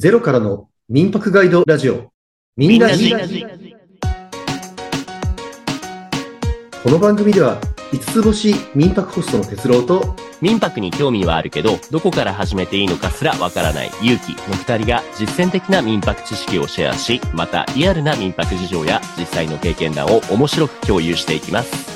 ゼロからの民泊ガイドラジオ。みんなじ。この番組では、5つ星民泊ホストの哲郎と、民泊に興味はあるけど、どこから始めていいのかすらわからない勇気の二人が実践的な民泊知識をシェアし、またリアルな民泊事情や実際の経験談を面白く共有していきます。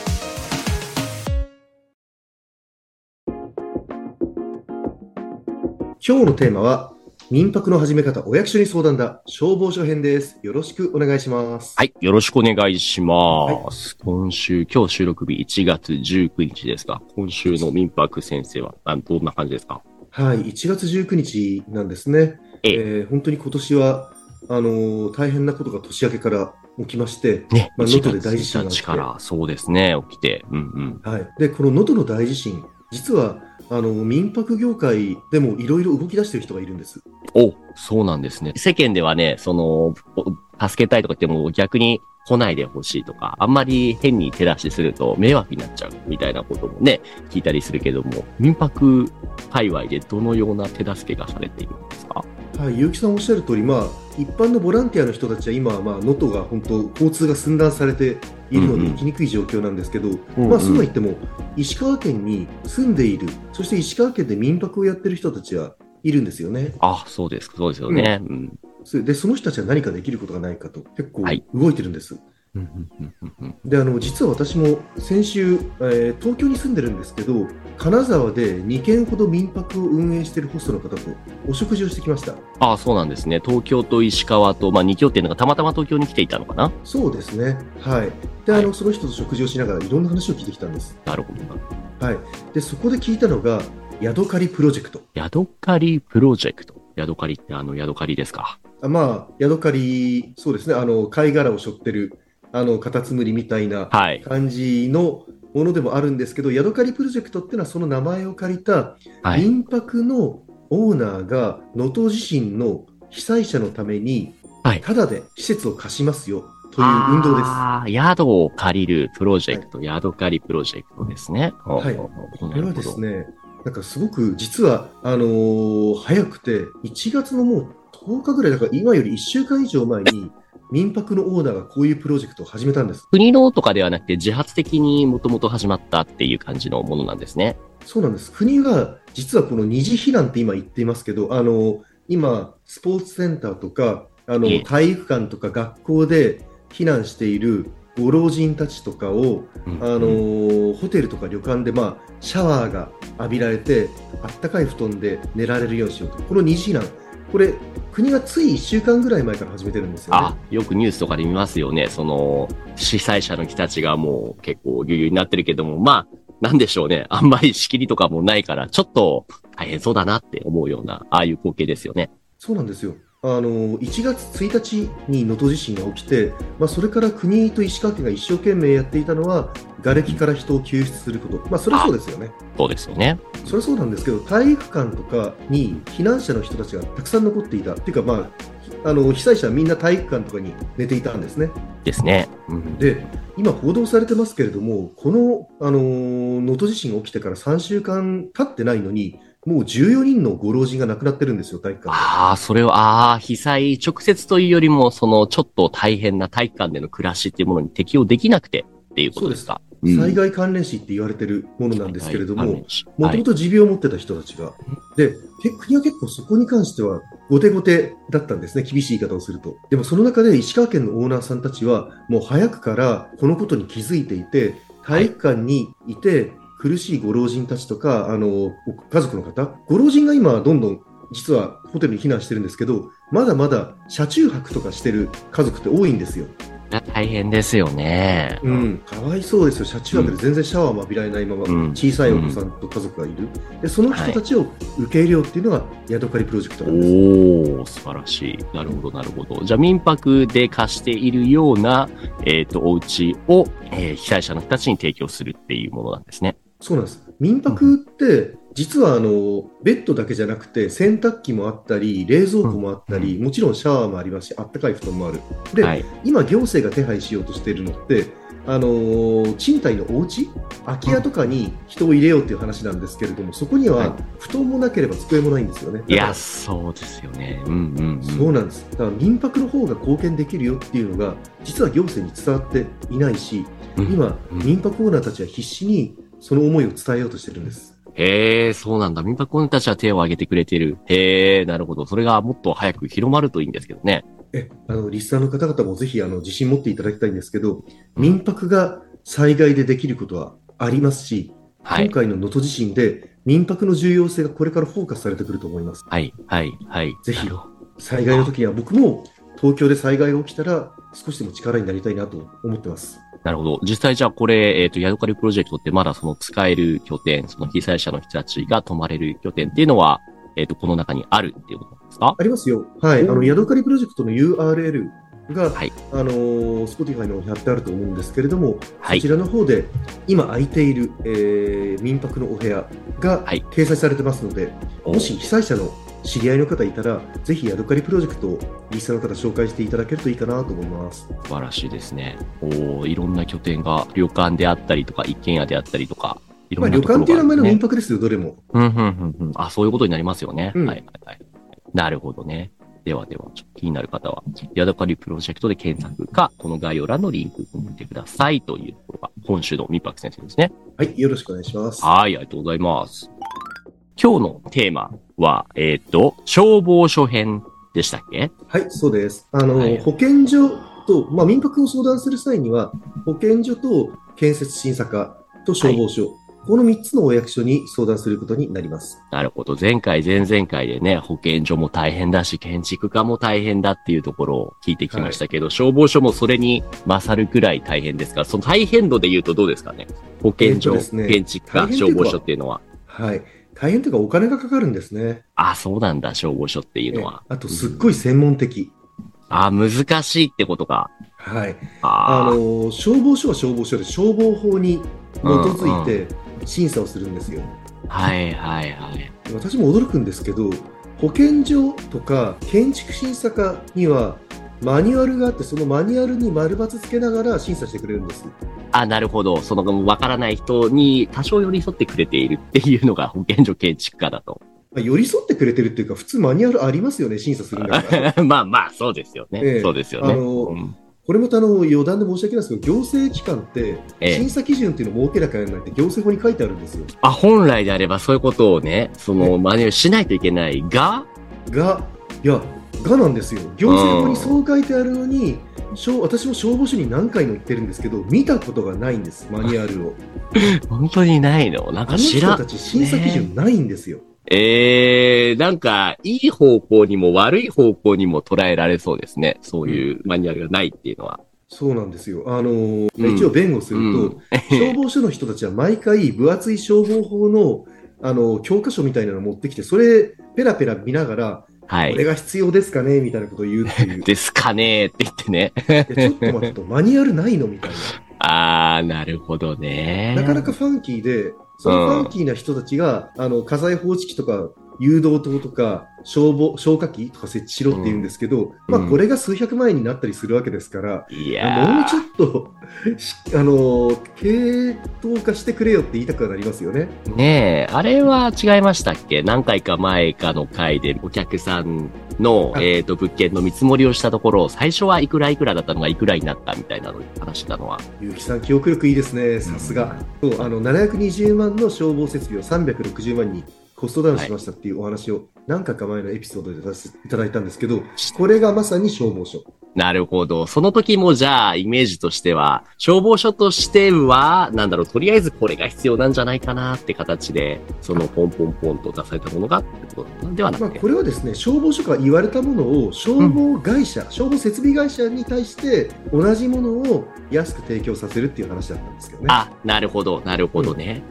今日のテーマは、民泊の始め方、お役所に相談だ、消防署編です。よろしくお願いします。はい。よろしくお願いします。今週、今日収録日1月19日ですが、今週の民泊先生は、あどんな感じですか？はい、1月19日なんですね。えええー本当に今年は、あのー大変なことが年明けから起きまして、ね、1まあ能登で大地月1震が起きて日から、そうですね、起きて。うんうん。はい、でこの能登の大地震、実はあの民泊業界でもいろいろ動き出してる人がいるんです。お、そうなんですね。世間ではね、その、助けたいとか言っても逆に来ないでほしいとか、あんまり変に手出しすると迷惑になっちゃうみたいなこともね、聞いたりするけども、民泊界隈でどのような手助けがされているんですかはい、結城さんおっしゃる通り、まあ、一般のボランティアの人たちは今は、まあ、能登が本当、交通が寸断されているのうんうんで行きにくい状況なんですけど、うんまあ、そうは言っても、石川県に住んでいる、そして石川県で民泊をやってる人たちはいるんですよね。あ、そうです。そうですよね。うん。それで、その人たちは何かできることがないかと、結構はい動いてるんです。うんうんうんうんうんであの実は私も先週、えー東京に住んでるんですけど金沢で2軒ほど民泊を運営しているホストの方とお食事をしてきました。あそうなんですね。東京と石川と、まあ、二拠点がたまたま東京に来ていたのかな？そうですね。はい。であの、はいその人と食事をしながらいろんな話を聞いてきたんです。なるほど。はい。でそこで聞いたのがヤドカリプロジェクト。ヤドカリプロジェクト？ヤドカリってあのヤドカリですか？あまあヤドカリそうですね。あの貝殻を背負ってるあのカタツムリみたいなはい。感じのものでもあるんですけど、ヤドカリプロジェクトっていうのはその名前を借りたはい。民泊のオーナーが能登地震の被災者のために、はいただで施設を貸しますよという運動です。ああ、宿を借りるプロジェクト、宿借りプロジェクトですね。はいここれはですね、なんかすごく実はあのー早くて、1月のもう10日ぐらい、だから今より1週間以上前に、民泊のオーナーがこういうプロジェクトを始めたんです。国のとかではなくて自発的にもともと始まったっていう感じのものなんですね。そうなんです。国が実はこの二次避難って今言っていますけど、あの今、スポーツセンターとか、あのええ体育館とか学校で避難しているご老人たちとかを、あのホテルとか旅館で、まあ、シャワーが浴びられて、あったかい布団で寝られるようにしようと。この二次避難、これ、国がつい1週間ぐらい前から始めてるんですよあね。、よくニュースとかで見ますよね。その、被災者の人たちがもう結構ぎゅうぎゅうになってるけども、まあ、なんでしょうね。あんまり仕切りとかもないから、ちょっと大変そうだなって思うような、ああいう光景ですよね。そうなんですよ。あの1月1日に能登地震が起きて、まあ、それから国と石川県が一生懸命やっていたのは、瓦礫から人を救出すること、まあ、それはそうですよね。そうですよね。それはそうなんですけど、体育館とかに避難者の人たちがたくさん残っていた、っていうか、まあ、あの被災者はみんな体育館とかに寝ていたんですね。ですね。うん、で、今、報道されてますけれども、このあの能登地震が起きてから3週間経ってないのに、もう14人のご老人が亡くなってるんですよ、体育館で。ああ、それを、ああ、被災直接というよりも、その、ちょっと大変な体育館での暮らしっていうものに適応できなくてっていうことですか？災害関連死って言われてるものなんですけれども、もとはいもと持病を持ってた人たちが、でけ国は結構そこに関しては後手後手だったんですね、厳しい言い方をすると。でもその中で石川県のオーナーさんたちは、もう早くからこのことに気づいていて、体育館にいて、苦しいご老人たちとか、あのご家族の方、ご老人が今、どんどん実はホテルに避難してるんですけど、まだまだ車中泊とかしてる家族って多いんですよ。大変ですよね。うん、かわいそうですよ、車中泊で全然シャワーも浴びられないまま、うん小さいお子さんと家族がいる、でその人たちを受け入れようっていうのが、ヤドカリプロジェクトなんです。おお素晴らしい。なるほど、なるほど。じゃあ、民泊で貸しているような、えっ、と、お家を、えー被災者の人たちに提供するっていうものなんですね。そうなんです民泊って、実はあのベッドだけじゃなくて、洗濯機もあったり、冷蔵庫もあったり、もちろんシャワーもありますし、あったかい布団もある。で、はい。今、行政が手配しようとしているのって、あのー賃貸のお家？空き家とかに人を入れようっていう話なんですけれども、そこには布団もなければ机もないんですよね。いや、そうですよね。うんうん、うん。そうなんです。だから民泊の方が貢献できるよっていうのが、実は行政に伝わっていないし、うん今、うん民泊オーナーたちは必死にその思いを伝えようとしてるんです。へえ、そうなんだ。民泊のたちは手を挙げてくれてる。へえ、なるほど。それがもっと早く広まるといいんですけどね。え、あの、リスナーの方々もぜひ、あの、自信持っていただきたいんですけど、民泊が災害でできることはありますし、はい今。回の能登地震で民泊の重要性がこれからフォーカスされてくると思います。はい、はい、はい。ぜひ災害の時には僕も東京で災害が起きたら少しでも力になりたいなと思ってます。なるほど。実際じゃあこれ、えっ、と、ヤドカリプロジェクトってまだその使える拠点、その被災者の人たちが泊まれる拠点っていうのは、えっ、と、この中にあるっていうことなんですか？ありますよ。はい。あの、ヤドカリプロジェクトの URL が、はいあのー、Spotify の貼ってあると思うんですけれども、はいそちらの方で今空いている、えー民泊のお部屋がはい掲載されてますので、もし被災者の知り合いの方いたら、ぜひヤドカリプロジェクトをリスナーの方紹介していただけるといいかなと思います。素晴らしいですね。おーいろんな拠点が、旅館であったりとか、一軒家であったりとか、いまあ、ろんなところ旅館っていう名前の民泊ですよ、どれも。うん、うん、うん、うん。あ、そういうことになりますよね。うんはい、はい、はい。なるほどね。ではでは、気になる方は、ヤドカリプロジェクトで検索か、この概要欄のリンクを見てくださいというところが、今週の民泊先生ですね。はい、よろしくお願いします。はい、ありがとうございます。今日のテーマは、えっ、と、消防署編でしたっけ？はい、そうです。あの、はい保健所と、まあ、民泊を相談する際には、保健所と建設審査課と消防署、この3つのお役所に相談することになります。なるほど。前回、前々回でね、保健所も大変だし、建築家も大変だっていうところを聞いてきましたけど、消防署もそれに勝るくらい大変ですか？ら、その大変度で言うとどうですかね？保健所、ね建築家、消防署っていうのは。はい。大変というかお金がかかるんですね。あ、そうなんだ、消防署っていうのは。えあと、すっごい専門的。あ、難しいってことか。はい。あの、消防署は消防署で消防法に基づいて審査をするんですよ。はいはいはい。私も驚くんですけど、保健所とか建築審査課にはマニュアルがあって、そのマニュアルに丸×つけながら審査してくれるんです。あ、なるほど。その、わからない人に多少寄り添ってくれているっていうのが保健所建築家だと。まあ、寄り添ってくれてるっていうか、普通マニュアルありますよね、審査するんだから。まあまあ、そうですよね。ええそうですよね。あのうんこれもあの余談で申し訳ないですけど、行政機関ってええ審査基準っていうのを設けなきゃならないって行政法に書いてあるんですよ。あ、本来であればそういうことをね、その、マニュアルしないといけないが、が、いや、がなんですよ。行政法にそう書いてあるのに、消私も消防署に何回も言ってるんですけど、見たことがないんです、マニュアルを。本当にないの？なんか知らん。人たち審査基準ないんですよ。ええー、なんか、いい方向にも悪い方向にも捉えられそうですね。そういうマニュアルがないっていうのは。そうなんですよ。あのーうん一応弁護すると、うん 消防署の人たちは毎回分厚い消防法のあの教科書みたいなのを持ってきて、それペラペラ見ながら、はい。これが必要ですかねみたいなことを言うっていう。ですかねって言ってね。でちょっと待ってと、マニュアルないのみたいあー、なるほどね。な。なかなかファンキーで、そのファンキーな人たちが、あの火災報知器とか誘導灯とか消防消火器とか設置しろって言うんですけど、まあうんこれが数百万円になったりするわけですから、いやもうちょーっとし あの系統化してくれよって言いたくはなりますよね。ねえ、あれは違いましたっけ？何回か前かの回でお客さんの、あえっ、と、物件の見積もりをしたところ、最初はいくらいくらだったのがいくらになったみたいなのを話したのは。結城さん、記憶力いいですね、さすが。そうあの720万の消防設備を360万にコストダウンしましたっていうお話を何回か前のエピソードで出していただいたんですけど、これがまさに消防署。なるほど。その時もじゃあ、イメージとしては、消防署としては、なんだろう、とりあえずこれが必要なんじゃないかなって形で、そのポンポンポンと出されたものがってことではなまあ、くて。これはですね、消防署から言われたものを消防会社、消防設備会社に対して同じものを安く提供させるっていう話だったんですけどね。あ、なるほど、なるほどね。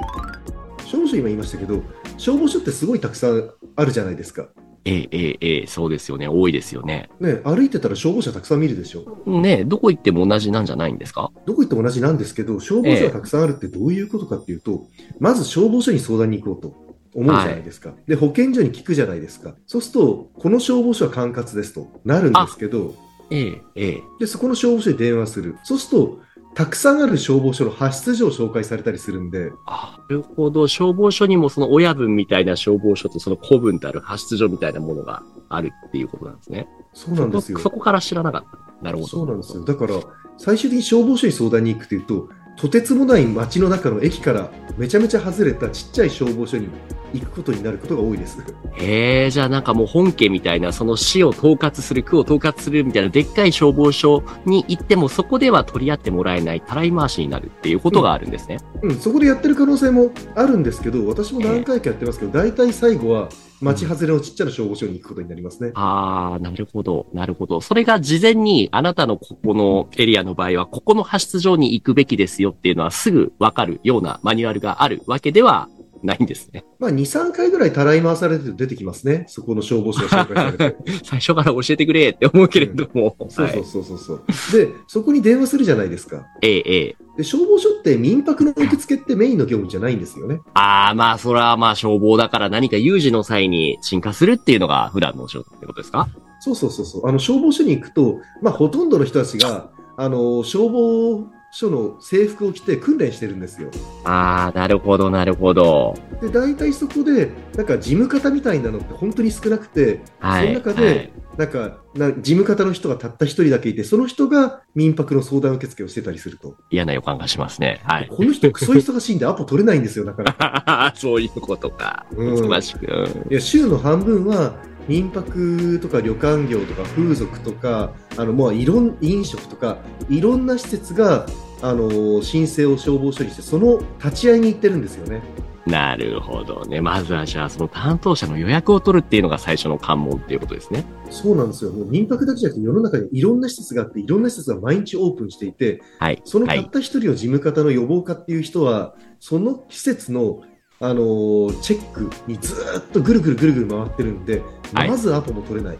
消防署今言いましたけど、消防署ってすごいたくさんあるじゃないですか。ええ、ええ、ええ、そうですよね。多いですよね。ね、歩いてたら消防車たくさん見るでしょ。ねえどこ行っても同じなんじゃないんですか？どこ行っても同じなんですけど、消防署がたくさんあるってどういうことかっていうと、まず消防署に相談に行こうと思うじゃないですか。で、保健所に聞くじゃないですか。そうすると、この消防署は管轄ですとなるんですけど、ええ、ええ。で、そこの消防署に電話する。そうすると、たくさんある消防署の派出所を紹介されたりするんで、あなるほど。消防署にもその親分みたいな消防署とその子分である派出所みたいなものがあるっていうことなんですね。そうなんですよ。そこから知らなかった。なるほど。そうなんですよ。だから、最終的に消防署に相談に行くというと、とてつもない街の中の駅からめちゃめちゃ外れたちっちゃい消防署に行くことになることが多いです。へえ、じゃあなんかもう本家みたいな、その市を統括する、区を統括するみたいなでっかい消防署に行っても、そこでは取り合ってもらえないたらい回しになるっていうことがあるんですね。うん、そこでやってる可能性もあるんですけど、私も何回かやってますけど、大体最後は街外れのちっちゃな消防署に行くことになりますね。ああ、なるほど、なるほど。それが事前に、あなたのここのエリアの場合は、ここの派出所に行くべきですよっていうのはすぐわかるようなマニュアルがあるわけではないんですね。まあ、2、3回ぐらいたらい回されて出てきますね。そこの消防署が紹介されて。最初から教えてくれって思うけれども。そうはいそうそうそうそう。で、そこに電話するじゃないですか。ええ、ええ。で、消防署って民泊の受付ってメインの業務じゃないんですよね。ああ、まあ、それはまあ消防だから何か有事の際に進化するっていうのが普段のお仕事ってことですか？そうそうそうそう。あの、消防署に行くと、まあ、ほとんどの人たちが、あの、消防署の制服を着て訓練してるんですよ。ああ、なるほど、なるほど。で、大体そこで、なんか事務方みたいなのって本当に少なくて、はい。その中ではいなんかな、事務方の人がたった一人だけいて、その人が民泊の相談受付をしてたりすると。嫌な予感がしますね。はい。この人、クソ忙しいんでアポ取れないんですよ、だから。そういうことか。うん忙しく。うんいや週の半分は民泊とか旅館業とか風俗とかあのもういろん飲食とかいろんな施設があの申請を消防署にしてその立ち会いに行ってるんですよね。なるほどね。まずはじゃあ、その担当者の予約を取るっていうのが最初の関門っていうことですね。そうなんですよ。もう民泊だけじゃなくて世の中にいろんな施設があっていろんな施設が毎日オープンしていてはい。そのはい。たった一人を事務方の予防課っていう人はその施設のあのチェックにずーっとぐるぐるぐるぐる回ってるんで、はいまずアポも取れない。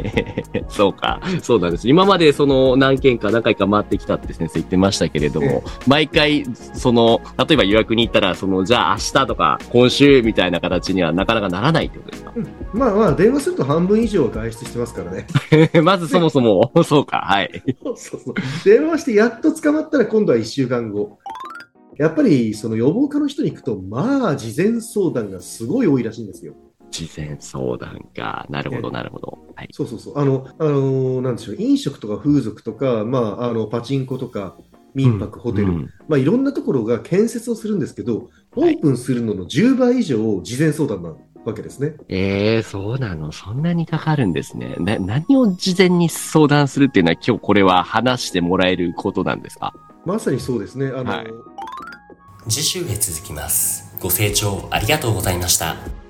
そうか。そうなんです。今までその何件か何回か回ってきたって先生言ってましたけれども、え毎回、その、例えば予約に行ったら、その、じゃあ明日とか今週みたいな形にはなかなかならないってことですか？まあまあ電話すると半分以上は外出してますからね。まずそもそも、そうか、はい。そうそうそう。電話してやっと捕まったら今度は1週間後。やっぱりその予防課の人に行くと、まあ事前相談がすごい多いらしいんですよ。事前相談か。なるほど、ええなるほど。はい。そうそうそう。あの、あのなんでしょう、飲食とか風俗とか、まあ、あの、パチンコとか、民泊、ホテル、うんまあいろんなところが建設をするんですけど、オープンするのの10倍以上事前相談なわけですね。ええそうなの。そんなにかかるんですね。な、何を事前に相談するっていうのは今日これは話してもらえることなんですか？まさにそうですね。あの、はい次週へ続きます。ご清聴ありがとうございました。